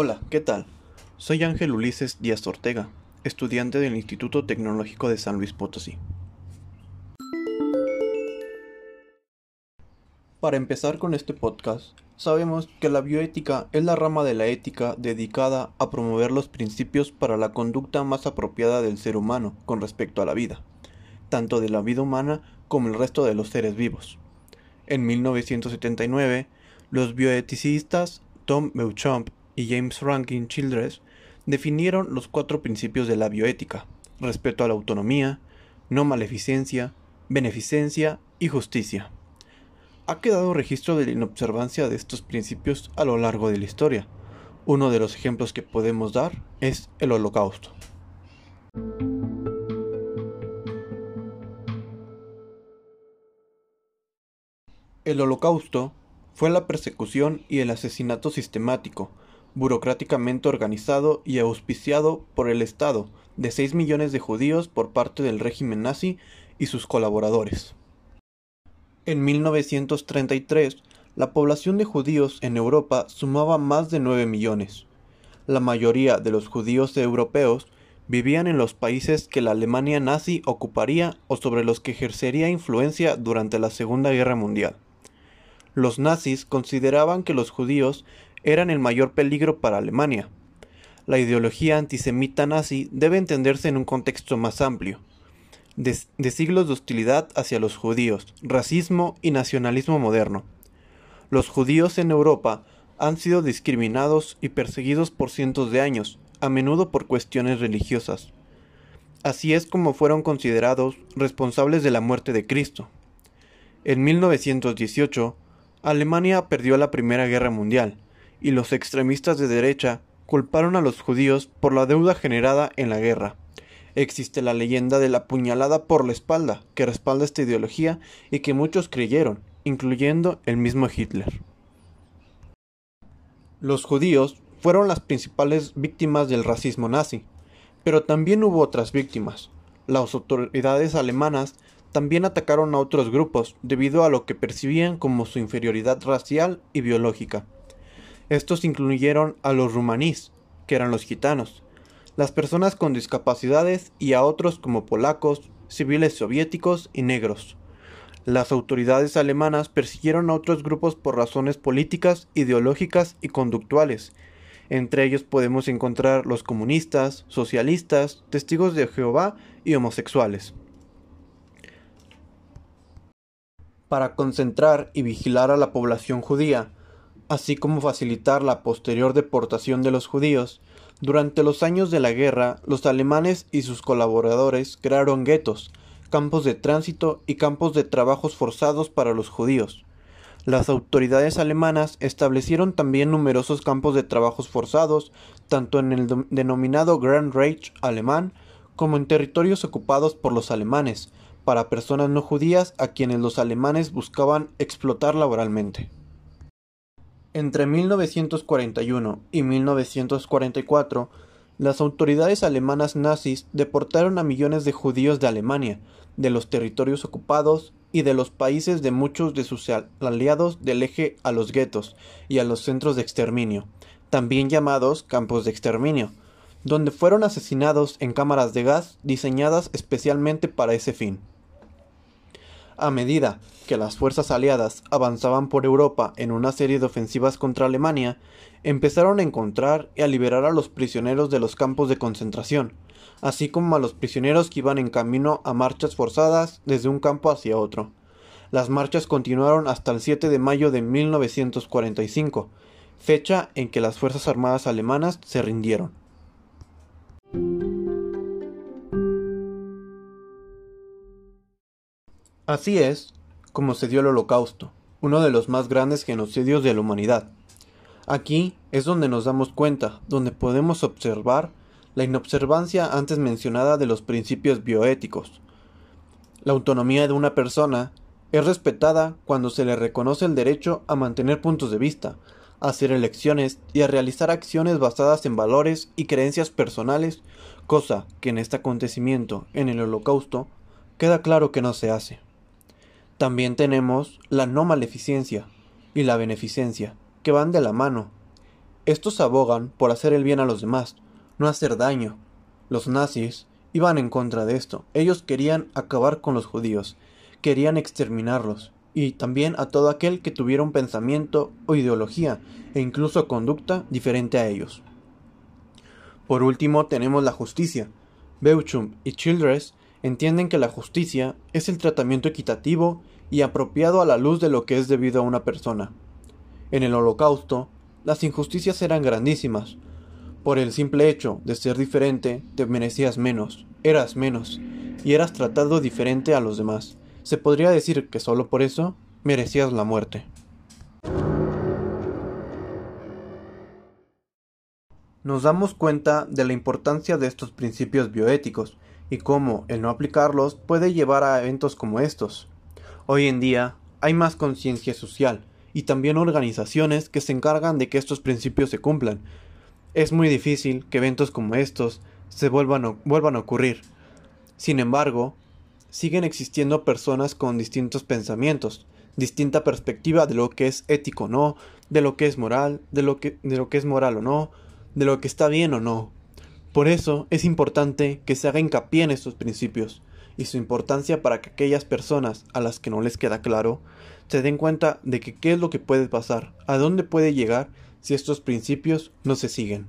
Hola, ¿qué tal? Soy Ángel Ulises Díaz Ortega, estudiante del Instituto Tecnológico de San Luis Potosí. Para empezar con este podcast, sabemos que la bioética es la rama de la ética dedicada a promover los principios para la conducta más apropiada del ser humano con respecto a la vida, tanto de la vida humana como el resto de los seres vivos. En 1979, los bioeticistas Tom Beauchamp y James Rankin Childress definieron los cuatro principios de la bioética, respeto a la autonomía, no maleficencia, beneficencia y justicia. Ha quedado registro de la inobservancia de estos principios a lo largo de la historia. Uno de los ejemplos que podemos dar es el holocausto. El holocausto fue la persecución y el asesinato sistemático, burocráticamente organizado y auspiciado por el Estado de 6 millones de judíos por parte del régimen nazi y sus colaboradores. En 1933, la población de judíos en Europa sumaba más de 9 millones. La mayoría de los judíos europeos vivían en los países que la Alemania nazi ocuparía o sobre los que ejercería influencia durante la Segunda Guerra Mundial. Los nazis consideraban que los judíos eran el mayor peligro para Alemania. La ideología antisemita nazi debe entenderse en un contexto más amplio, de, siglos de hostilidad hacia los judíos, racismo y nacionalismo moderno. Los judíos en Europa han sido discriminados y perseguidos por cientos de años, a menudo por cuestiones religiosas. Así es como fueron considerados responsables de la muerte de Cristo. En 1918, Alemania perdió la Primera Guerra Mundial, y los extremistas de derecha culparon a los judíos por la deuda generada en la guerra. Existe la leyenda de la puñalada por la espalda, que respalda esta ideología y que muchos creyeron, incluyendo el mismo Hitler. Los judíos fueron las principales víctimas del racismo nazi, pero también hubo otras víctimas. Las autoridades alemanas también atacaron a otros grupos debido a lo que percibían como su inferioridad racial y biológica. Estos incluyeron a los rumanís, que eran los gitanos, las personas con discapacidades y a otros como polacos, civiles soviéticos y negros. Las autoridades alemanas persiguieron a otros grupos por razones políticas, ideológicas y conductuales. Entre ellos podemos encontrar los comunistas, socialistas, testigos de Jehová y homosexuales. Para concentrar y vigilar a la población judía, así como facilitar la posterior deportación de los judíos, durante los años de la guerra, los alemanes y sus colaboradores crearon guetos, campos de tránsito y campos de trabajos forzados para los judíos. Las autoridades alemanas establecieron también numerosos campos de trabajos forzados, tanto en el denominado Grand Reich alemán como en territorios ocupados por los alemanes, para personas no judías a quienes los alemanes buscaban explotar laboralmente. Entre 1941 y 1944, las autoridades alemanas nazis deportaron a millones de judíos de Alemania, de los territorios ocupados y de los países de muchos de sus aliados del eje a los guetos y a los centros de exterminio, también llamados campos de exterminio, donde fueron asesinados en cámaras de gas diseñadas especialmente para ese fin. A medida que las fuerzas aliadas avanzaban por Europa en una serie de ofensivas contra Alemania, empezaron a encontrar y a liberar a los prisioneros de los campos de concentración, así como a los prisioneros que iban en camino a marchas forzadas desde un campo hacia otro. Las marchas continuaron hasta el 7 de mayo de 1945, fecha en que las Fuerzas Armadas alemanas se rindieron. Así es como se dio el Holocausto, uno de los más grandes genocidios de la humanidad. Aquí es donde nos damos cuenta, donde podemos observar la inobservancia antes mencionada de los principios bioéticos. La autonomía de una persona es respetada cuando se le reconoce el derecho a mantener puntos de vista, a hacer elecciones y a realizar acciones basadas en valores y creencias personales, cosa que en este acontecimiento, en el holocausto, queda claro que no se hace. También tenemos la no maleficencia y la beneficencia, que van de la mano. Estos abogan por hacer el bien a los demás, no hacer daño. Los nazis iban en contra de esto. Ellos querían acabar con los judíos, querían exterminarlos, y también a todo aquel que tuviera un pensamiento o ideología e incluso conducta diferente a ellos. Por último tenemos la justicia. Beauchamp y Childress entienden que la justicia es el tratamiento equitativo y apropiado a la luz de lo que es debido a una persona. En el holocausto, las injusticias eran grandísimas. Por el simple hecho de ser diferente, te merecías menos, eras menos, y eras tratado diferente a los demás. Se podría decir que solo por eso merecías la muerte. Nos damos cuenta de la importancia de estos principios bioéticos y cómo el no aplicarlos puede llevar a eventos como estos. Hoy en día hay más conciencia social y también organizaciones que se encargan de que estos principios se cumplan. Es muy difícil que eventos como estos se vuelvan, vuelvan a ocurrir. Sin embargo, siguen existiendo personas con distintos pensamientos, distinta perspectiva de lo que es ético o no, de lo que es moral, de lo que, de lo que es moral o no, de lo que está bien o no. Por eso es importante que se haga hincapié en estos principios y su importancia para que aquellas personas a las que no les queda claro se den cuenta de que qué es lo que puede pasar, a dónde puede llegar si estos principios no se siguen.